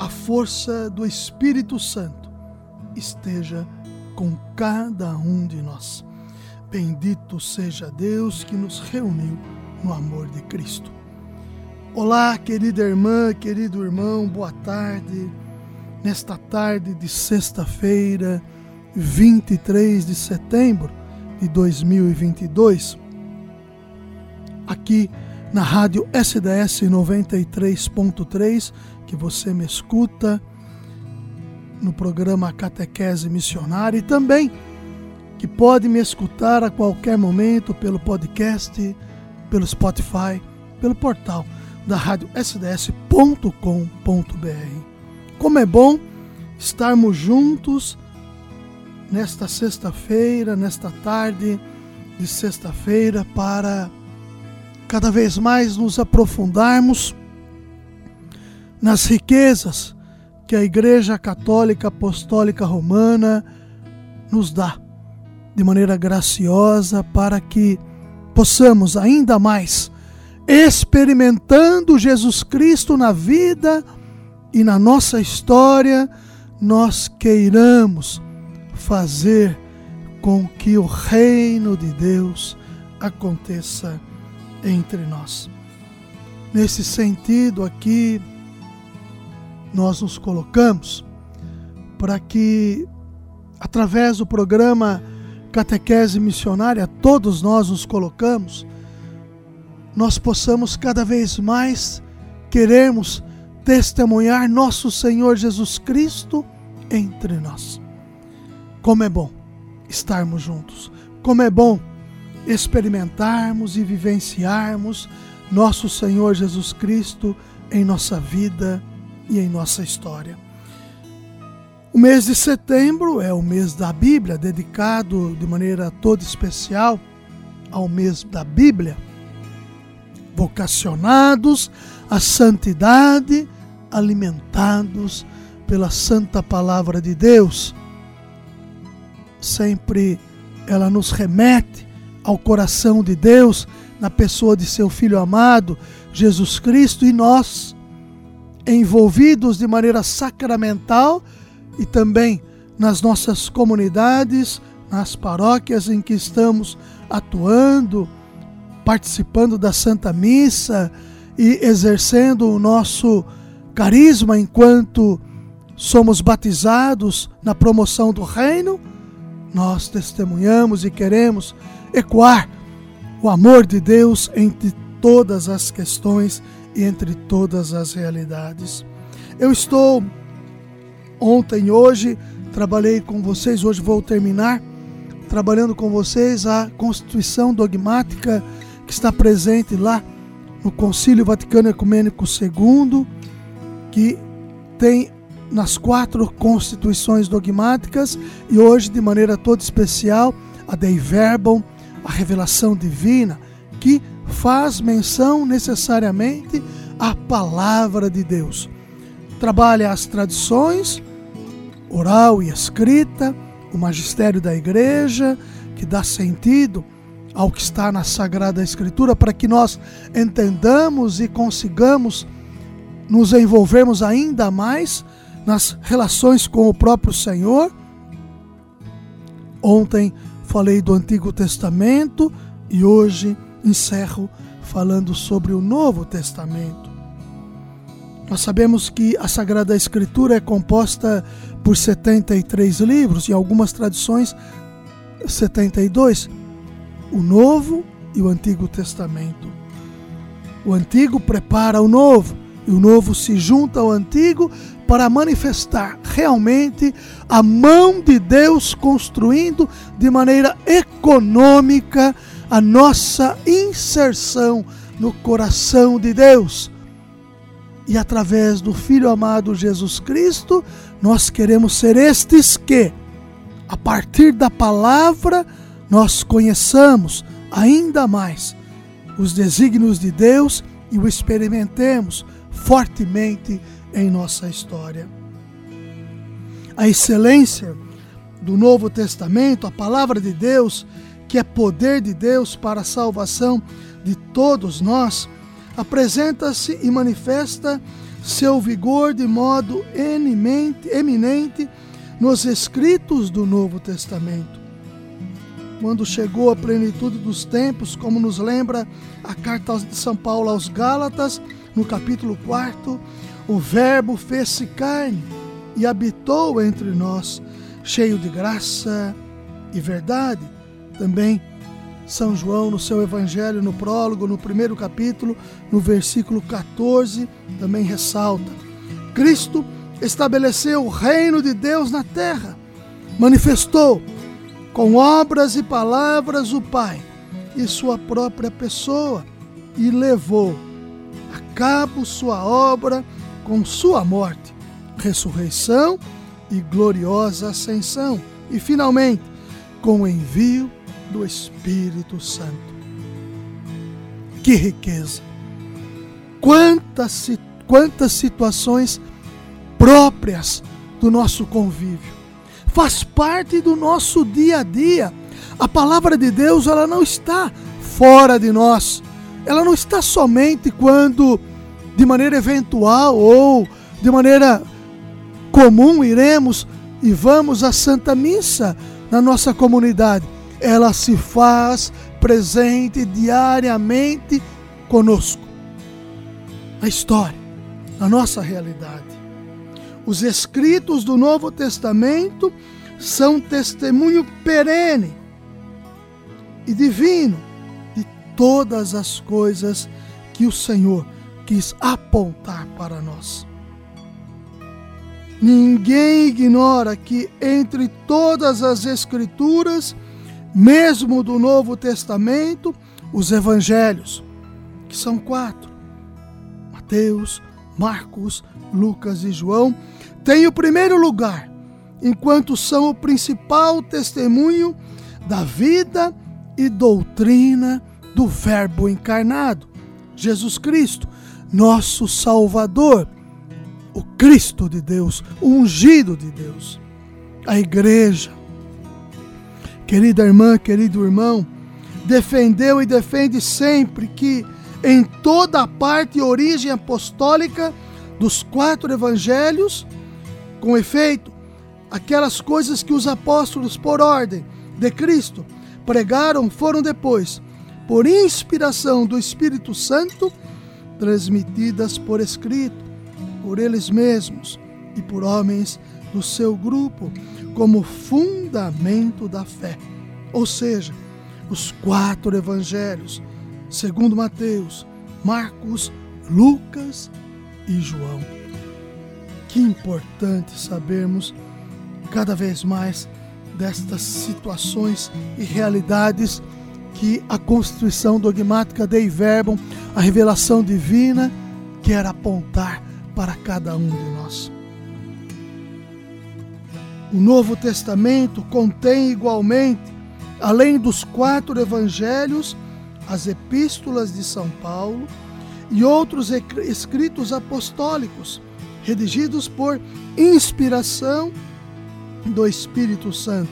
a força do Espírito Santo esteja com cada um de nós. Bendito seja Deus que nos reuniu no amor de Cristo. Olá, querida irmã, querido irmão, boa tarde. Nesta tarde de sexta-feira, 23 de setembro de 2022, aqui na rádio SDS 93.3, que você me escuta no programa Catequese Missionária e também que pode me escutar a qualquer momento pelo podcast, pelo Spotify, pelo portal da rádio sds.com.br. Como é bom estarmos juntos nesta sexta-feira, nesta tarde de sexta-feira, para cada vez mais nos aprofundarmos nas riquezas que a Igreja Católica Apostólica Romana nos dá de maneira graciosa para que possamos ainda mais experimentando Jesus Cristo na vida e na nossa história, nós queiramos fazer com que o reino de Deus aconteça entre nós. Nesse sentido aqui, nós nos colocamos para que, através do programa Catequese Missionária, todos nós nos colocamos, nós possamos cada vez mais queremos testemunhar nosso Senhor Jesus Cristo entre nós. Como é bom estarmos juntos, como é bom experimentarmos e vivenciarmos nosso Senhor Jesus Cristo em nossa vida e em nossa história. O mês de setembro é o mês da Bíblia, dedicado de maneira toda especial ao mês da Bíblia. Vocacionados à santidade, alimentados pela santa palavra de Deus. Sempre ela nos remete ao coração de Deus na pessoa de seu Filho amado, Jesus Cristo, e nós envolvidos de maneira sacramental e também nas nossas comunidades, nas paróquias em que estamos atuando, participando da Santa Missa e exercendo o nosso carisma enquanto somos batizados na promoção do reino, nós testemunhamos e queremos ecoar o amor de Deus entre todas as questões e entre todas as realidades. Eu estou ontem hoje trabalhei com vocês, hoje vou terminar trabalhando com vocês a Constituição dogmática que está presente lá no Concílio Vaticano Ecumênico II, que tem nas quatro constituições dogmáticas e hoje de maneira toda especial a Dei Verbum, a revelação divina, que faz menção necessariamente à palavra de Deus. Trabalha as tradições, oral e escrita, o magistério da igreja, que dá sentido ao que está na Sagrada Escritura, para que nós entendamos e consigamos nos envolvermos ainda mais nas relações com o próprio Senhor. Ontem falei do Antigo Testamento e hoje encerro falando sobre o Novo Testamento. Nós sabemos que a Sagrada Escritura é composta por 73 livros, e algumas tradições 72, o Novo e o Antigo Testamento. O Antigo prepara o Novo, e o Novo se junta ao Antigo para manifestar realmente a mão de Deus construindo de maneira econômica a nossa inserção no coração de Deus. e através do Filho amado Jesus Cristo, nós queremos ser estes que, a partir da palavra, nós conheçamos ainda mais os desígnios de Deus e o experimentemos fortemente em nossa história. A excelência do Novo Testamento, a palavra de Deus, que é poder de Deus para a salvação de todos nós, apresenta-se e manifesta seu vigor de modo eminente, eminente nos escritos do Novo Testamento. Quando chegou a plenitude dos tempos, como nos lembra a carta de São Paulo aos Gálatas, no capítulo 4, o Verbo fez-se carne e habitou entre nós, cheio de graça e verdade. Também São João, no seu Evangelho, no prólogo, no primeiro capítulo, no versículo 14, também ressalta: Cristo estabeleceu o reino de Deus na terra, manifestou com obras e palavras o Pai e sua própria pessoa e levou cabo sua obra com sua morte, ressurreição e gloriosa ascensão, e finalmente com o envio do Espírito Santo. Que riqueza! Quantas, quantas situações próprias do nosso convívio. Faz parte do nosso dia a dia. A palavra de Deus, ela não está fora de nós. Ela não está somente quando de maneira eventual ou de maneira comum iremos e vamos à Santa Missa na nossa comunidade. Ela se faz presente diariamente conosco. A história, a nossa realidade. Os escritos do Novo Testamento são testemunho perene e divino todas as coisas que o Senhor quis apontar para nós. Ninguém ignora que entre todas as Escrituras, mesmo do Novo Testamento, os Evangelhos, que são quatro: Mateus, Marcos, Lucas e João, têm o primeiro lugar, enquanto são o principal testemunho da vida e doutrina do Verbo encarnado, Jesus Cristo, nosso Salvador, o Cristo de Deus, o ungido de Deus. A igreja, querida irmã, querido irmão, defendeu e defende sempre que em toda a parte e origem apostólica dos quatro evangelhos, com efeito, aquelas coisas que os apóstolos, por ordem de Cristo, pregaram foram depois, por inspiração do Espírito Santo, transmitidas por escrito, por eles mesmos e por homens do seu grupo, como fundamento da fé. Ou seja, os quatro evangelhos, segundo Mateus, Marcos, Lucas e João. Que importante sabermos cada vez mais destas situações e realidades que a constituição dogmática Dei Verbum, a revelação divina, quer apontar para cada um de nós. O Novo Testamento contém igualmente, além dos quatro evangelhos, as epístolas de São Paulo e outros escritos apostólicos, redigidos por inspiração do Espírito Santo,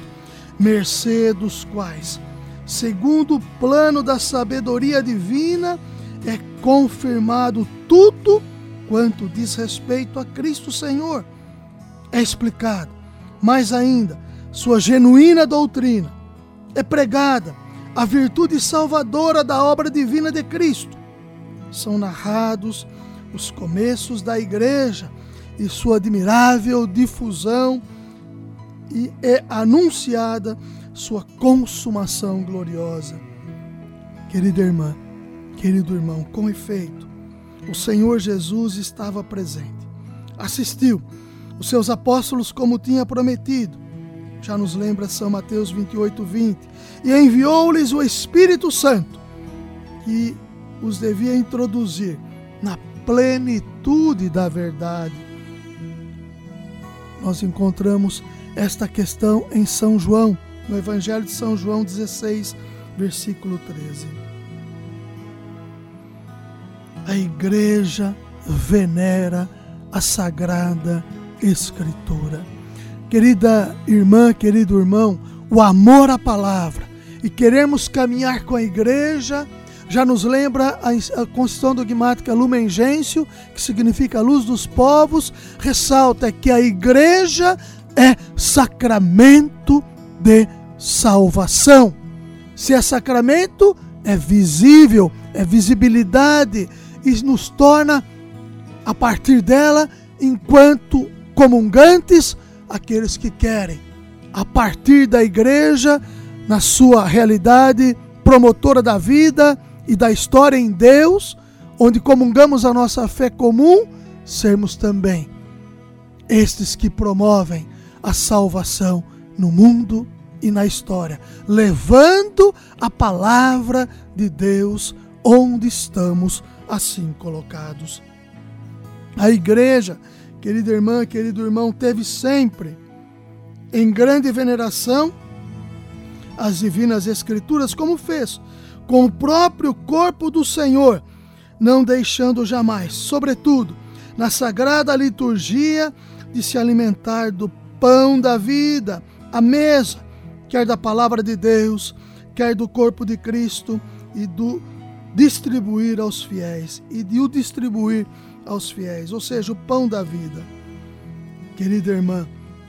mercê dos quais segundo o plano da sabedoria divina, é confirmado tudo quanto diz respeito a Cristo Senhor. É explicado, mais ainda, sua genuína doutrina. É pregada a virtude salvadora da obra divina de Cristo. São narrados os começos da igreja e sua admirável difusão e é anunciada sua consumação gloriosa. Querida irmã, querido irmão, com efeito, o Senhor Jesus estava presente. Assistiu os seus apóstolos como tinha prometido. Já nos lembra São Mateus 28, 20. E enviou-lhes o Espírito Santo, que os devia introduzir na plenitude da verdade. Nós encontramos esta questão em São João, no Evangelho de São João 16, versículo 13. A igreja venera a sagrada Escritura. Querida irmã, querido irmão, o amor à palavra e queremos caminhar com a igreja já nos lembra a, Constituição Dogmática Lumen Gentium, que significa luz dos povos, ressalta que a igreja é sacramento de salvação. Se é sacramento, é visível, é visibilidade e nos torna, a partir dela, enquanto comungantes, aqueles que querem, a partir da igreja, na sua realidade promotora da vida e da história em Deus, onde comungamos a nossa fé comum, sermos também estes que promovem a salvação no mundo e na história, levando a palavra de Deus onde estamos assim colocados. A igreja, querida irmã, querido irmão, teve sempre em grande veneração as divinas escrituras, como fez com o próprio corpo do Senhor, não deixando jamais, sobretudo, na sagrada liturgia, de se alimentar do pão da vida, a mesa, quer da palavra de Deus, quer do corpo de Cristo e do distribuir aos fiéis e de o distribuir aos fiéis, ou seja, o pão da vida. Querida irmã,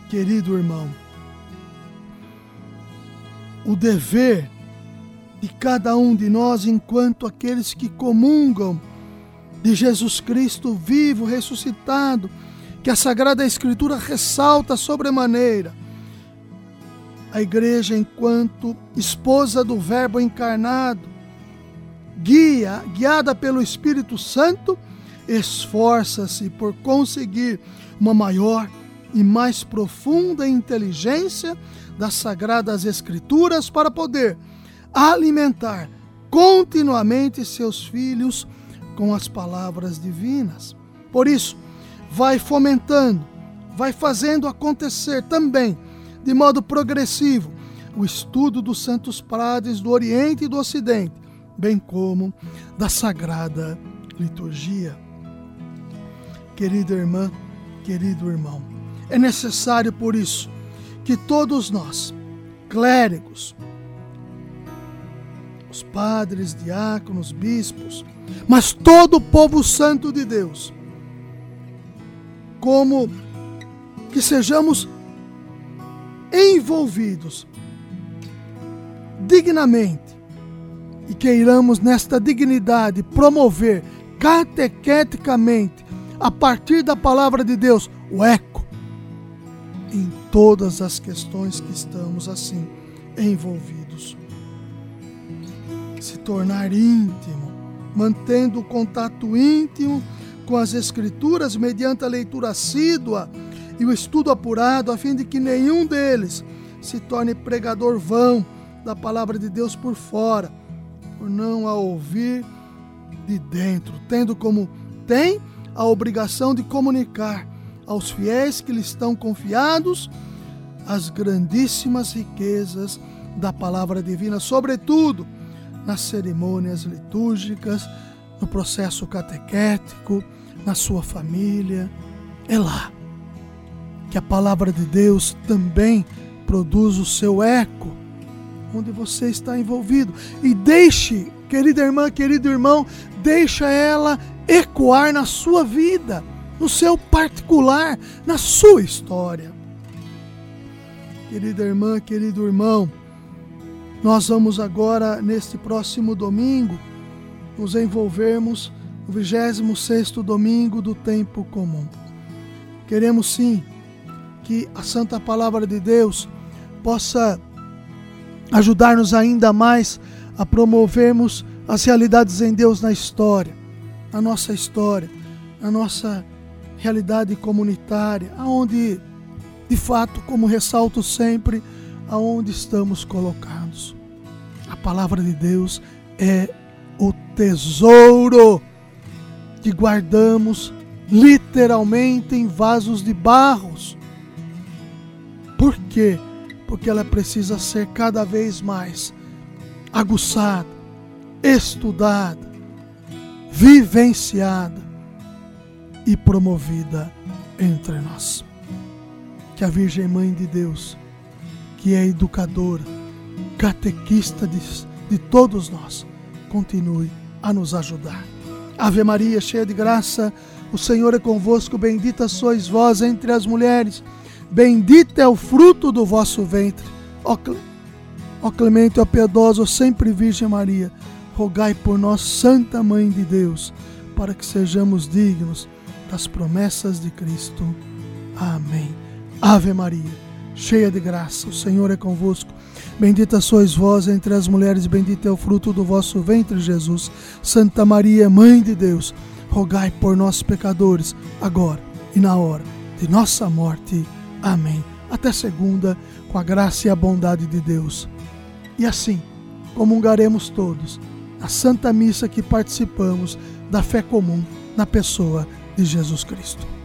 querido irmão, o dever de cada um de nós enquanto aqueles que comungam de Jesus Cristo vivo, ressuscitado, que a Sagrada Escritura ressalta sobremaneira. A igreja, enquanto esposa do Verbo encarnado, guia, guiada pelo Espírito Santo, esforça-se por conseguir uma maior e mais profunda inteligência das Sagradas Escrituras para poder alimentar continuamente seus filhos com as palavras divinas. Por isso, vai fomentando, vai fazendo acontecer também, de modo progressivo, o estudo dos santos padres do Oriente e do Ocidente, bem como da Sagrada Liturgia. Querida irmã, querido irmão, é necessário, por isso, que todos nós, clérigos, os padres, diáconos, bispos, mas todo o povo santo de Deus. Como que sejamos envolvidos dignamente e queiramos nesta dignidade promover catequeticamente, a partir da palavra de Deus, o eco em todas as questões que estamos assim envolvidos. Se tornar íntimo, mantendo o contato íntimo com as Escrituras mediante a leitura assídua e o estudo apurado, a fim de que nenhum deles se torne pregador vão da palavra de Deus por fora, por não a ouvir de dentro, tendo como tem a obrigação de comunicar aos fiéis que lhe estão confiados as grandíssimas riquezas da palavra divina, sobretudo nas cerimônias litúrgicas, no processo catequético, na sua família. É lá que a palavra de Deus também produz o seu eco, onde você está envolvido. E deixe, querida irmã, querido irmão, deixa ela ecoar na sua vida, no seu particular, na sua história. Querida irmã, querido irmão, nós vamos agora, neste próximo domingo, nos envolvermos no 26 domingo do tempo comum. Queremos sim que a Santa Palavra de Deus possa ajudar-nos ainda mais a promovermos as realidades em Deus na história, na nossa história, na nossa realidade comunitária, aonde, de fato, como ressalto sempre, aonde estamos colocados. A palavra de Deus é o tesouro que guardamos literalmente em vasos de barros. Por quê? Porque ela precisa ser cada vez mais aguçada, estudada, vivenciada e promovida entre nós. Que a Virgem Mãe de Deus, que é educadora, catequista de, de todos nós, continue a nos ajudar. Ave Maria, cheia de graça, o Senhor é convosco, bendita sois vós entre as mulheres, bendito é o fruto do vosso ventre. Ó, ó clemente, ó piedoso, sempre Virgem Maria, rogai por nós, Santa Mãe de Deus, para que sejamos dignos das promessas de Cristo. Amém. Ave Maria, cheia de graça, o Senhor é convosco. Bendita sois vós entre as mulheres, bendito é o fruto do vosso ventre, Jesus. Santa Maria, Mãe de Deus, rogai por nós, pecadores, agora e na hora de nossa morte. Amém. Até segunda, com a graça e a bondade de Deus. E assim, comungaremos todos a Santa Missa que participamos da fé comum na pessoa de Jesus Cristo.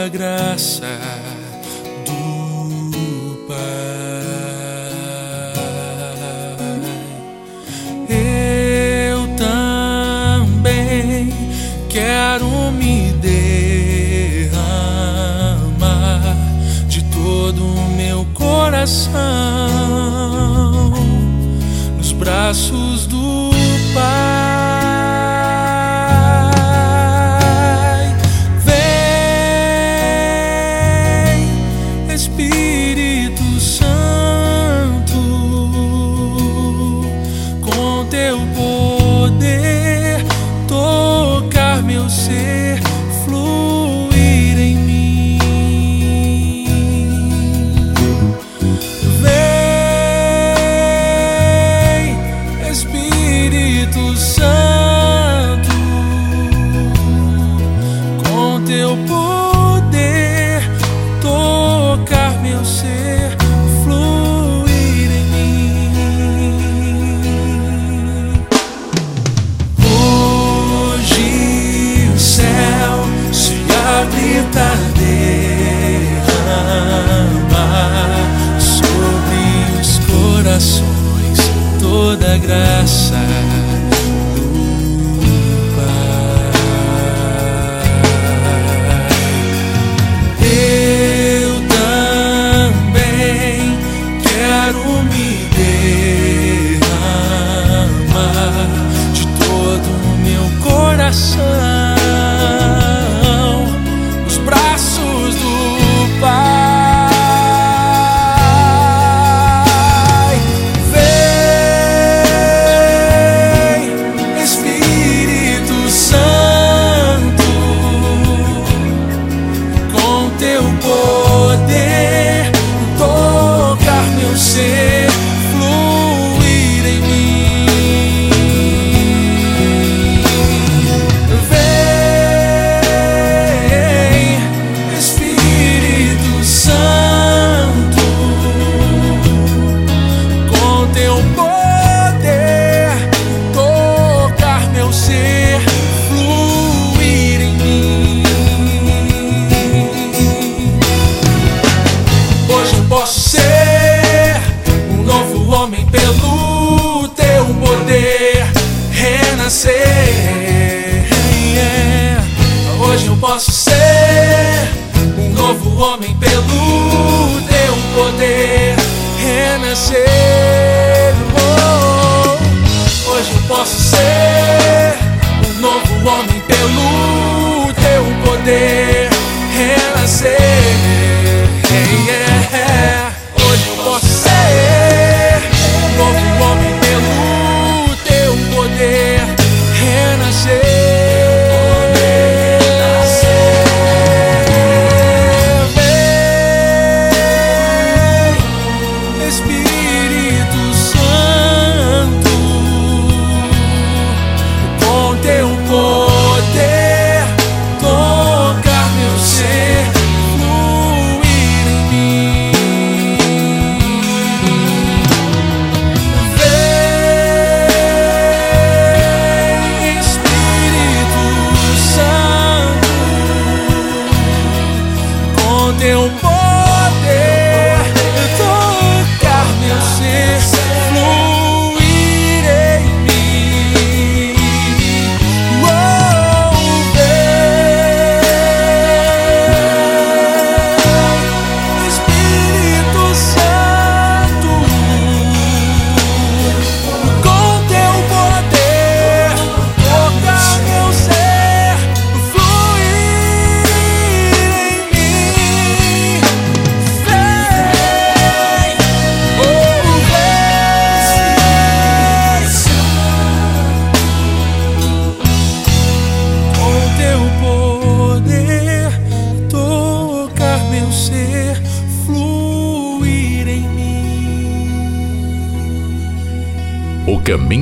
Toda a graça do Pai. Eu também quero me derramar de todo o meu coração braços do Pai.